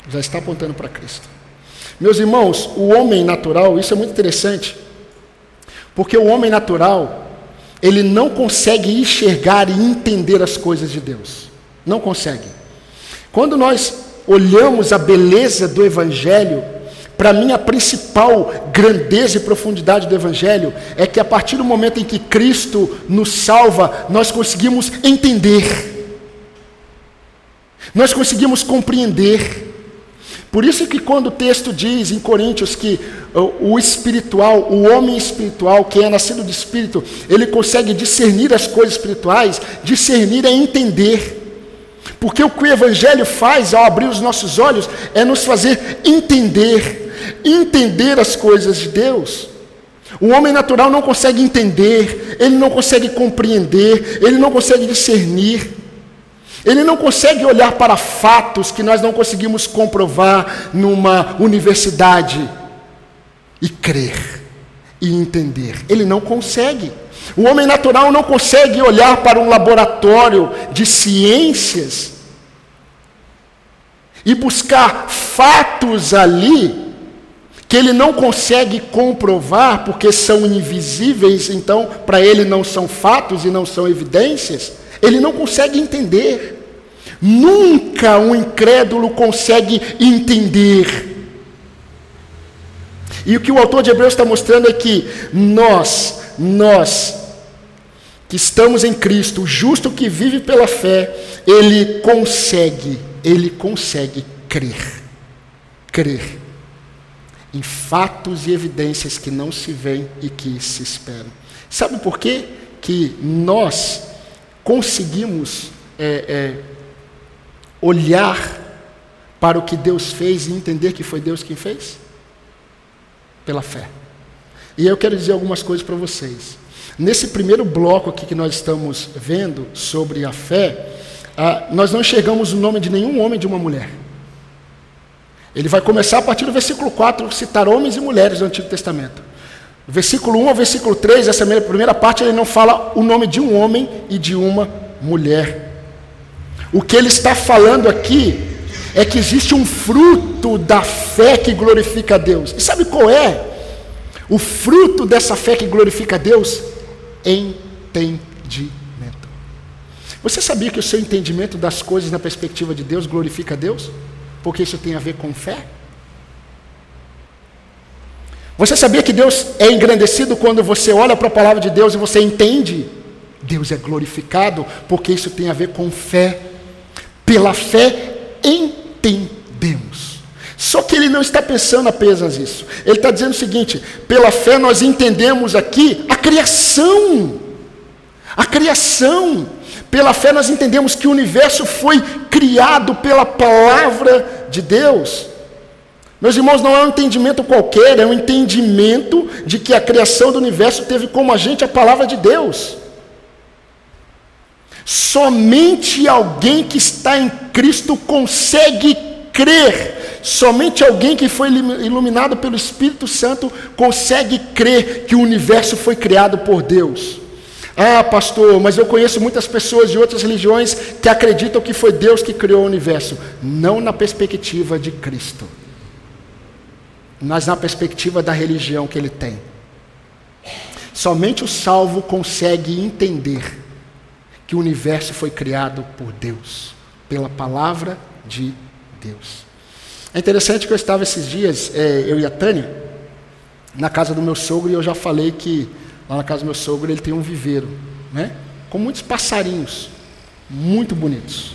Já está apontando para Cristo. Meus irmãos, o homem natural, isso é muito interessante, porque o homem natural, ele não consegue enxergar e entender as coisas de Deus. Não consegue. Quando nós olhamos a beleza do Evangelho, para mim a principal grandeza e profundidade do Evangelho é que a partir do momento em que Cristo nos salva, nós conseguimos entender, nós conseguimos compreender. Por isso que quando o texto diz em Coríntios que o espiritual, o homem espiritual, que é nascido de espírito, ele consegue discernir as coisas espirituais, discernir é entender. Porque o que o Evangelho faz ao abrir os nossos olhos é nos fazer entender, entender as coisas de Deus. O homem natural não consegue entender, ele não consegue compreender, ele não consegue discernir, ele não consegue olhar para fatos que nós não conseguimos comprovar numa universidade e crer e entender. Ele não consegue. O homem natural não consegue olhar para um laboratório de ciências e buscar fatos ali que ele não consegue comprovar porque são invisíveis, então para ele não são fatos e não são evidências, ele não consegue entender. Nunca um incrédulo consegue entender. E o que o autor de Hebreus está mostrando é que nós, nós, que estamos em Cristo, o justo que vive pela fé, ele consegue, ele consegue crer. crer em fatos e evidências que não se veem e que se esperam. Sabe por quê? que nós conseguimos é, é, olhar para o que Deus fez e entender que foi Deus quem fez? Pela fé. E eu quero dizer algumas coisas para vocês. Nesse primeiro bloco aqui que nós estamos vendo sobre a fé, ah, nós não enxergamos o nome de nenhum homem de uma mulher. Ele vai começar a partir do versículo 4, citar homens e mulheres do Antigo Testamento. Versículo 1 ao versículo 3, essa primeira parte, ele não fala o nome de um homem e de uma mulher. O que ele está falando aqui é que existe um fruto da fé que glorifica a Deus. E sabe qual é? O fruto dessa fé que glorifica a Deus? Entendimento. Você sabia que o seu entendimento das coisas na perspectiva de Deus glorifica a Deus? Porque isso tem a ver com fé? Você sabia que Deus é engrandecido quando você olha para a palavra de Deus e você entende? Deus é glorificado porque isso tem a ver com fé. Pela fé entendemos. Só que ele não está pensando apenas isso. Ele está dizendo o seguinte: pela fé nós entendemos aqui a criação. A criação. Pela fé nós entendemos que o universo foi criado pela palavra de Deus. Meus irmãos, não é um entendimento qualquer, é um entendimento de que a criação do universo teve como agente a palavra de Deus. Somente alguém que está em Cristo consegue crer. Somente alguém que foi iluminado pelo Espírito Santo consegue crer que o universo foi criado por Deus. Ah, pastor, mas eu conheço muitas pessoas de outras religiões que acreditam que foi Deus que criou o universo. Não na perspectiva de Cristo mas na perspectiva da religião que ele tem. Somente o salvo consegue entender que o universo foi criado por Deus, pela palavra de Deus. É interessante que eu estava esses dias, é, eu e a Tânia, na casa do meu sogro, e eu já falei que lá na casa do meu sogro ele tem um viveiro, né? Com muitos passarinhos, muito bonitos.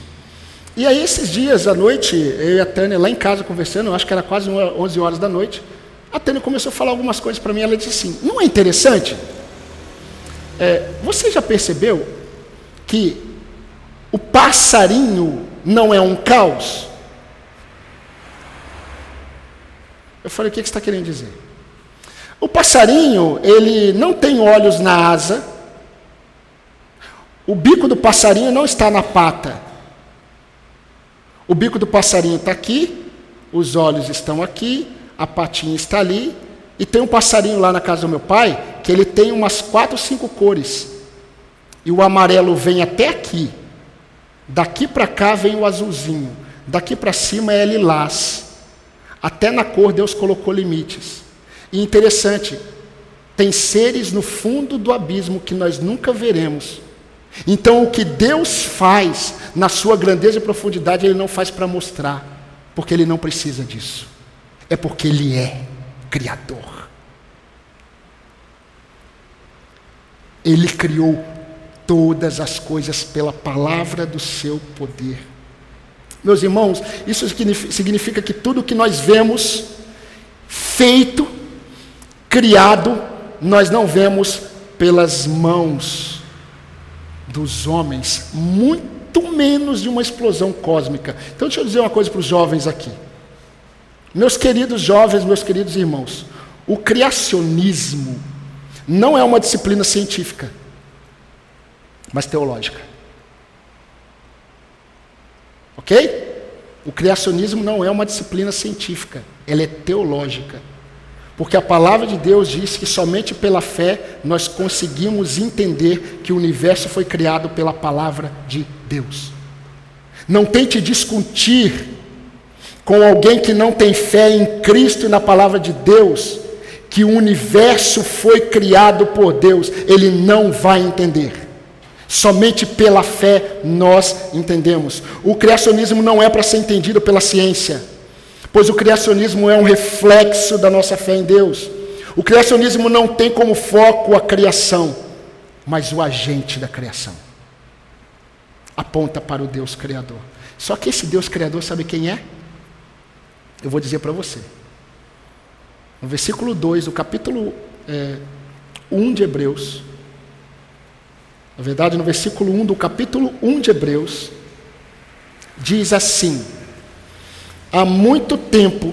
E aí, esses dias à noite, eu e a Tânia lá em casa conversando, acho que era quase 11 horas da noite, a Tânia começou a falar algumas coisas para mim. Ela disse assim: Não é interessante? É, você já percebeu que o passarinho não é um caos? Eu falei: O que você está querendo dizer? O passarinho, ele não tem olhos na asa, o bico do passarinho não está na pata. O bico do passarinho está aqui, os olhos estão aqui, a patinha está ali, e tem um passarinho lá na casa do meu pai que ele tem umas quatro, cinco cores. E o amarelo vem até aqui. Daqui para cá vem o azulzinho. Daqui para cima é lilás. Até na cor Deus colocou limites. E interessante, tem seres no fundo do abismo que nós nunca veremos então, o que Deus faz na sua grandeza e profundidade, Ele não faz para mostrar, porque Ele não precisa disso. É porque Ele é Criador. Ele criou todas as coisas pela palavra do seu poder. Meus irmãos, isso significa que tudo que nós vemos feito, criado, nós não vemos pelas mãos dos homens, muito menos de uma explosão cósmica. Então, deixa eu dizer uma coisa para os jovens aqui. Meus queridos jovens, meus queridos irmãos, o criacionismo não é uma disciplina científica, mas teológica. Ok? O criacionismo não é uma disciplina científica, ela é teológica. Porque a palavra de Deus diz que somente pela fé nós conseguimos entender que o universo foi criado pela palavra de Deus. Não tente discutir com alguém que não tem fé em Cristo e na palavra de Deus que o universo foi criado por Deus, ele não vai entender. Somente pela fé nós entendemos. O criacionismo não é para ser entendido pela ciência. Pois o criacionismo é um reflexo da nossa fé em Deus. O criacionismo não tem como foco a criação, mas o agente da criação. Aponta para o Deus Criador. Só que esse Deus Criador, sabe quem é? Eu vou dizer para você. No versículo 2 do capítulo é, 1 de Hebreus, na verdade, no versículo 1 do capítulo 1 de Hebreus, diz assim: Há muito tempo,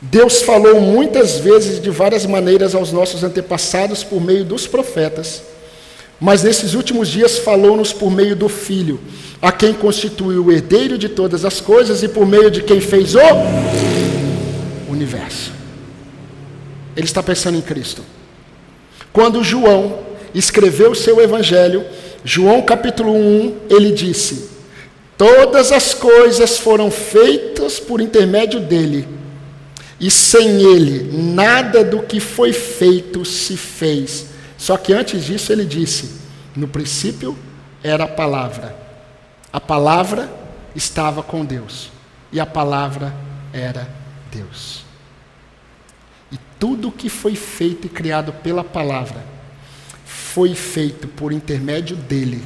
Deus falou muitas vezes de várias maneiras aos nossos antepassados por meio dos profetas, mas nesses últimos dias falou-nos por meio do Filho, a quem constituiu o herdeiro de todas as coisas e por meio de quem fez o universo. Ele está pensando em Cristo. Quando João escreveu o seu evangelho, João capítulo 1, ele disse: Todas as coisas foram feitas por intermédio dele, e sem ele nada do que foi feito se fez. Só que antes disso ele disse: No princípio era a palavra. A palavra estava com Deus, e a palavra era Deus. E tudo que foi feito e criado pela palavra foi feito por intermédio dele,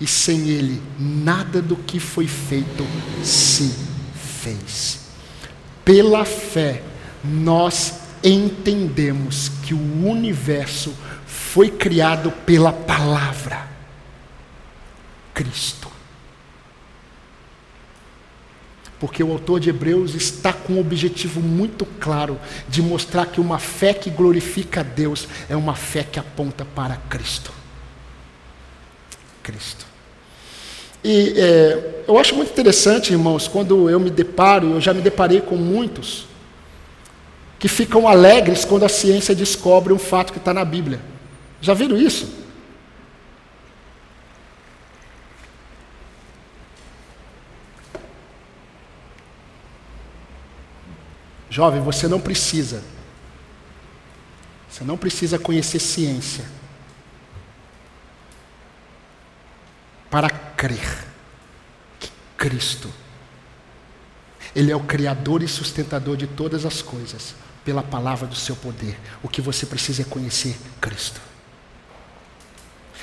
e sem ele nada do que foi feito se fez. Pela fé, nós entendemos que o universo foi criado pela palavra Cristo. Porque o autor de Hebreus está com um objetivo muito claro de mostrar que uma fé que glorifica a Deus é uma fé que aponta para Cristo. Cristo. E é, eu acho muito interessante, irmãos, quando eu me deparo, eu já me deparei com muitos, que ficam alegres quando a ciência descobre um fato que está na Bíblia. Já viram isso? Jovem, você não precisa. Você não precisa conhecer ciência para crer que Cristo, Ele é o Criador e sustentador de todas as coisas, pela palavra do seu poder. O que você precisa é conhecer Cristo.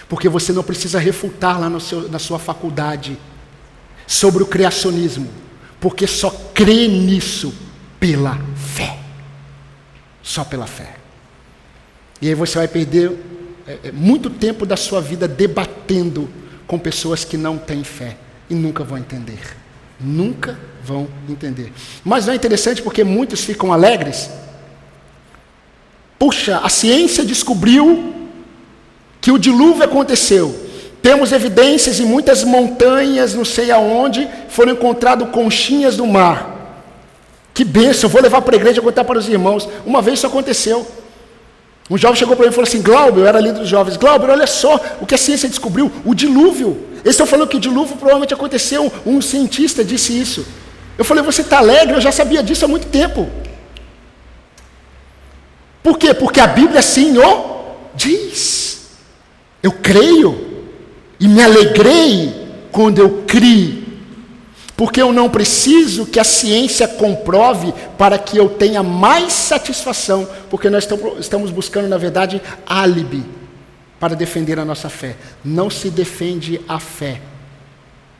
Porque você não precisa refutar lá seu, na sua faculdade sobre o criacionismo, porque só crê nisso pela fé. Só pela fé. E aí você vai perder é, é, muito tempo da sua vida debatendo com pessoas que não têm fé e nunca vão entender. Nunca vão entender. Mas não é interessante porque muitos ficam alegres. Puxa, a ciência descobriu que o dilúvio aconteceu. Temos evidências em muitas montanhas, não sei aonde, foram encontradas conchinhas do mar. Que bênção, vou levar para a igreja contar para os irmãos. Uma vez isso aconteceu. Um jovem chegou para mim e falou assim: Glauber, eu era líder dos jovens, Glauber, olha só o que a ciência descobriu: o dilúvio. Eles estão falando que o dilúvio provavelmente aconteceu, um cientista disse isso. Eu falei: Você está alegre? Eu já sabia disso há muito tempo. Por quê? Porque a Bíblia assim o diz. Eu creio e me alegrei quando eu criei porque eu não preciso que a ciência comprove para que eu tenha mais satisfação, porque nós estamos buscando, na verdade, álibi para defender a nossa fé. Não se defende a fé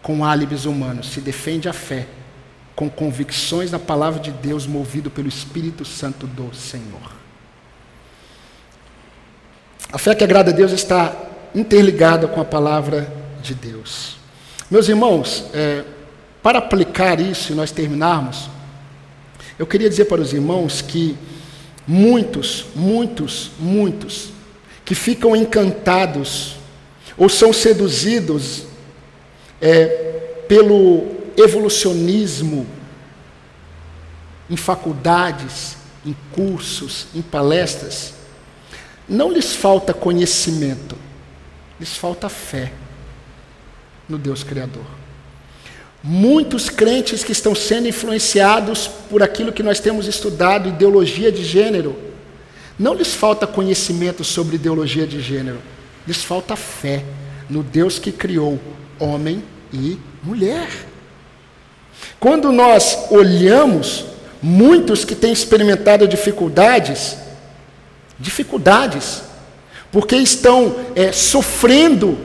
com álibis humanos, se defende a fé com convicções na palavra de Deus, movido pelo Espírito Santo do Senhor. A fé que agrada a Deus está interligada com a palavra de Deus. Meus irmãos, é, para aplicar isso e nós terminarmos, eu queria dizer para os irmãos que muitos, muitos, muitos, que ficam encantados ou são seduzidos é, pelo evolucionismo em faculdades, em cursos, em palestras, não lhes falta conhecimento, lhes falta fé no Deus Criador. Muitos crentes que estão sendo influenciados por aquilo que nós temos estudado, ideologia de gênero, não lhes falta conhecimento sobre ideologia de gênero, lhes falta fé no Deus que criou homem e mulher. Quando nós olhamos muitos que têm experimentado dificuldades, dificuldades, porque estão é, sofrendo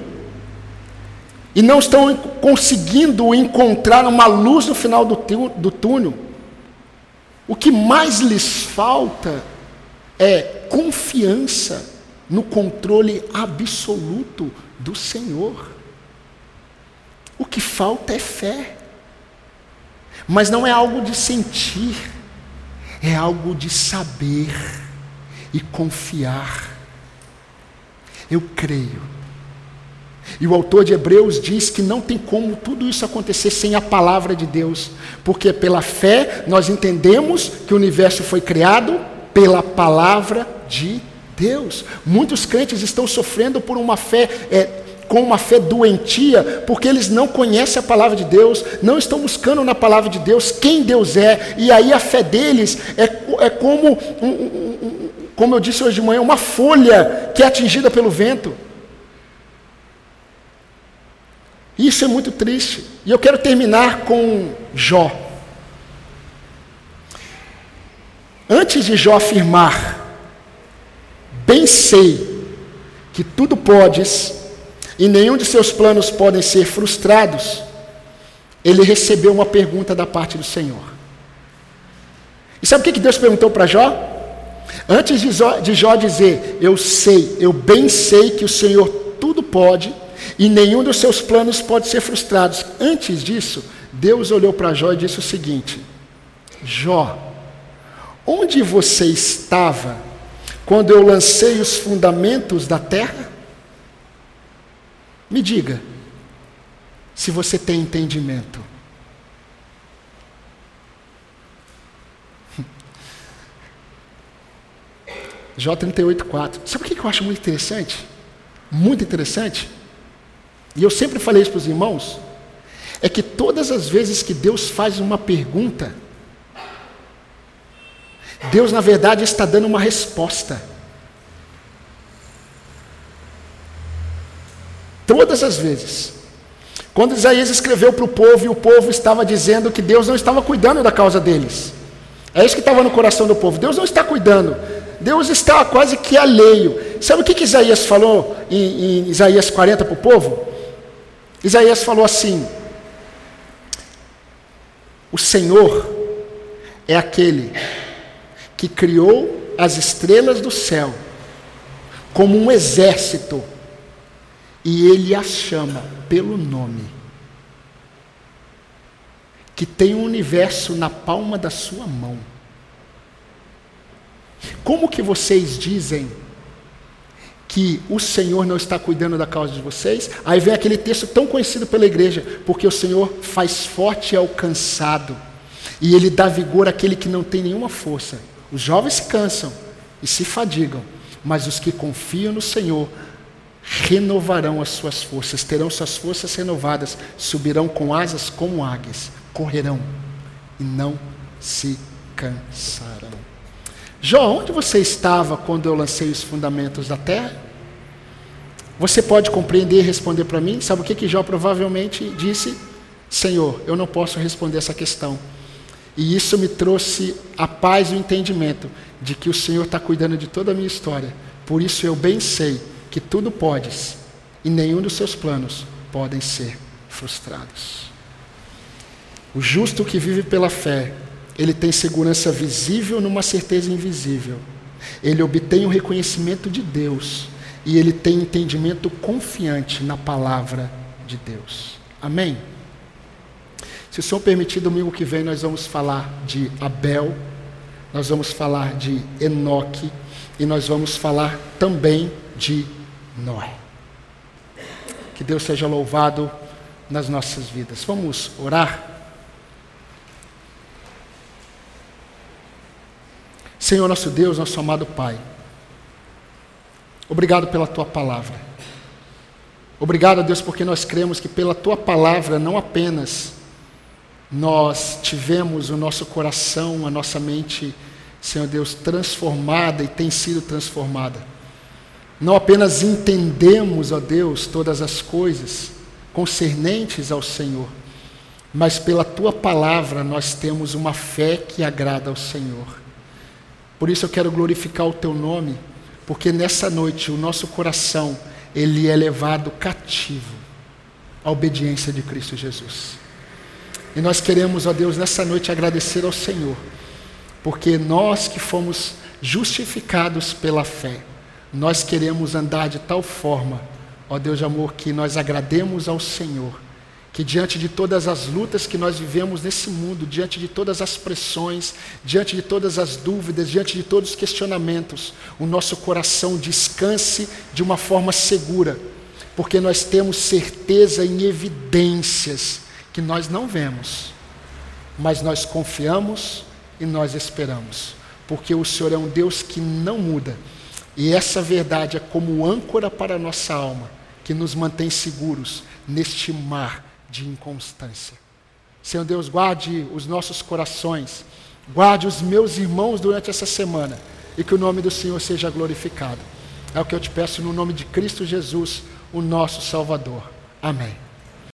e não estão conseguindo encontrar uma luz no final do, túnel. o que mais lhes falta é confiança no controle absoluto do Senhor. O que falta é fé. Mas não é algo de sentir, é algo de saber e confiar. Eu creio. E o autor de Hebreus diz que não tem como tudo isso acontecer sem a palavra de Deus, porque pela fé nós entendemos que o universo foi criado pela palavra de Deus. Muitos crentes estão sofrendo por uma fé é, com uma fé doentia, porque eles não conhecem a palavra de Deus, não estão buscando na palavra de Deus quem Deus é, e aí a fé deles é, é como, um, um, um, como eu disse hoje de manhã, uma folha que é atingida pelo vento. Isso é muito triste. E eu quero terminar com Jó. Antes de Jó afirmar, bem sei que tudo podes e nenhum de seus planos podem ser frustrados, ele recebeu uma pergunta da parte do Senhor. E sabe o que Deus perguntou para Jó? Antes de Jó, dizer, eu sei, eu bem sei que o Senhor tudo pode e nenhum dos seus planos pode ser frustrados. Antes disso, Deus olhou para Jó e disse o seguinte: Jó, onde você estava quando eu lancei os fundamentos da terra? Me diga, se você tem entendimento. Jó 38,4. Sabe o que eu acho muito interessante? Muito interessante. E eu sempre falei isso para os irmãos. É que todas as vezes que Deus faz uma pergunta, Deus, na verdade, está dando uma resposta. Todas as vezes. Quando Isaías escreveu para o povo e o povo estava dizendo que Deus não estava cuidando da causa deles. É isso que estava no coração do povo. Deus não está cuidando. Deus está quase que alheio. Sabe o que, que Isaías falou em, em Isaías 40 para o povo? Isaías falou assim: O Senhor é aquele que criou as estrelas do céu como um exército e ele as chama pelo nome. Que tem o um universo na palma da sua mão. Como que vocês dizem que o Senhor não está cuidando da causa de vocês? Aí vem aquele texto tão conhecido pela igreja, porque o Senhor faz forte ao cansado, e ele dá vigor àquele que não tem nenhuma força. Os jovens cansam e se fadigam, mas os que confiam no Senhor renovarão as suas forças, terão suas forças renovadas, subirão com asas como águias, correrão e não se cansarão. Jó, onde você estava quando eu lancei os fundamentos da terra? Você pode compreender e responder para mim? Sabe o que, que Jó provavelmente disse? Senhor, eu não posso responder essa questão. E isso me trouxe a paz e o entendimento de que o Senhor está cuidando de toda a minha história. Por isso eu bem sei que tudo podes e nenhum dos seus planos podem ser frustrados. O justo que vive pela fé, ele tem segurança visível numa certeza invisível. Ele obtém o reconhecimento de Deus e ele tem entendimento confiante na palavra de Deus. Amém? Se o Senhor permitir, domingo que vem nós vamos falar de Abel, nós vamos falar de Enoque e nós vamos falar também de Noé. Que Deus seja louvado nas nossas vidas. Vamos orar? Senhor nosso Deus, nosso amado Pai, obrigado pela tua palavra. Obrigado, Deus, porque nós cremos que pela tua palavra não apenas nós tivemos o nosso coração, a nossa mente, Senhor Deus, transformada e tem sido transformada não apenas entendemos, ó Deus, todas as coisas concernentes ao Senhor, mas pela tua palavra nós temos uma fé que agrada ao Senhor. Por isso eu quero glorificar o teu nome, porque nessa noite o nosso coração ele é levado cativo à obediência de Cristo Jesus. E nós queremos, ó Deus, nessa noite agradecer ao Senhor porque nós que fomos justificados pela fé, nós queremos andar de tal forma, ó Deus de amor, que nós agrademos ao Senhor, que diante de todas as lutas que nós vivemos nesse mundo, diante de todas as pressões, diante de todas as dúvidas, diante de todos os questionamentos, o nosso coração descanse de uma forma segura, porque nós temos certeza em evidências que nós não vemos, mas nós confiamos e nós esperamos, porque o Senhor é um Deus que não muda. E essa verdade é como âncora para a nossa alma, que nos mantém seguros neste mar de inconstância. Senhor Deus, guarde os nossos corações, guarde os meus irmãos durante essa semana e que o nome do Senhor seja glorificado. É o que eu te peço no nome de Cristo Jesus, o nosso Salvador. Amém.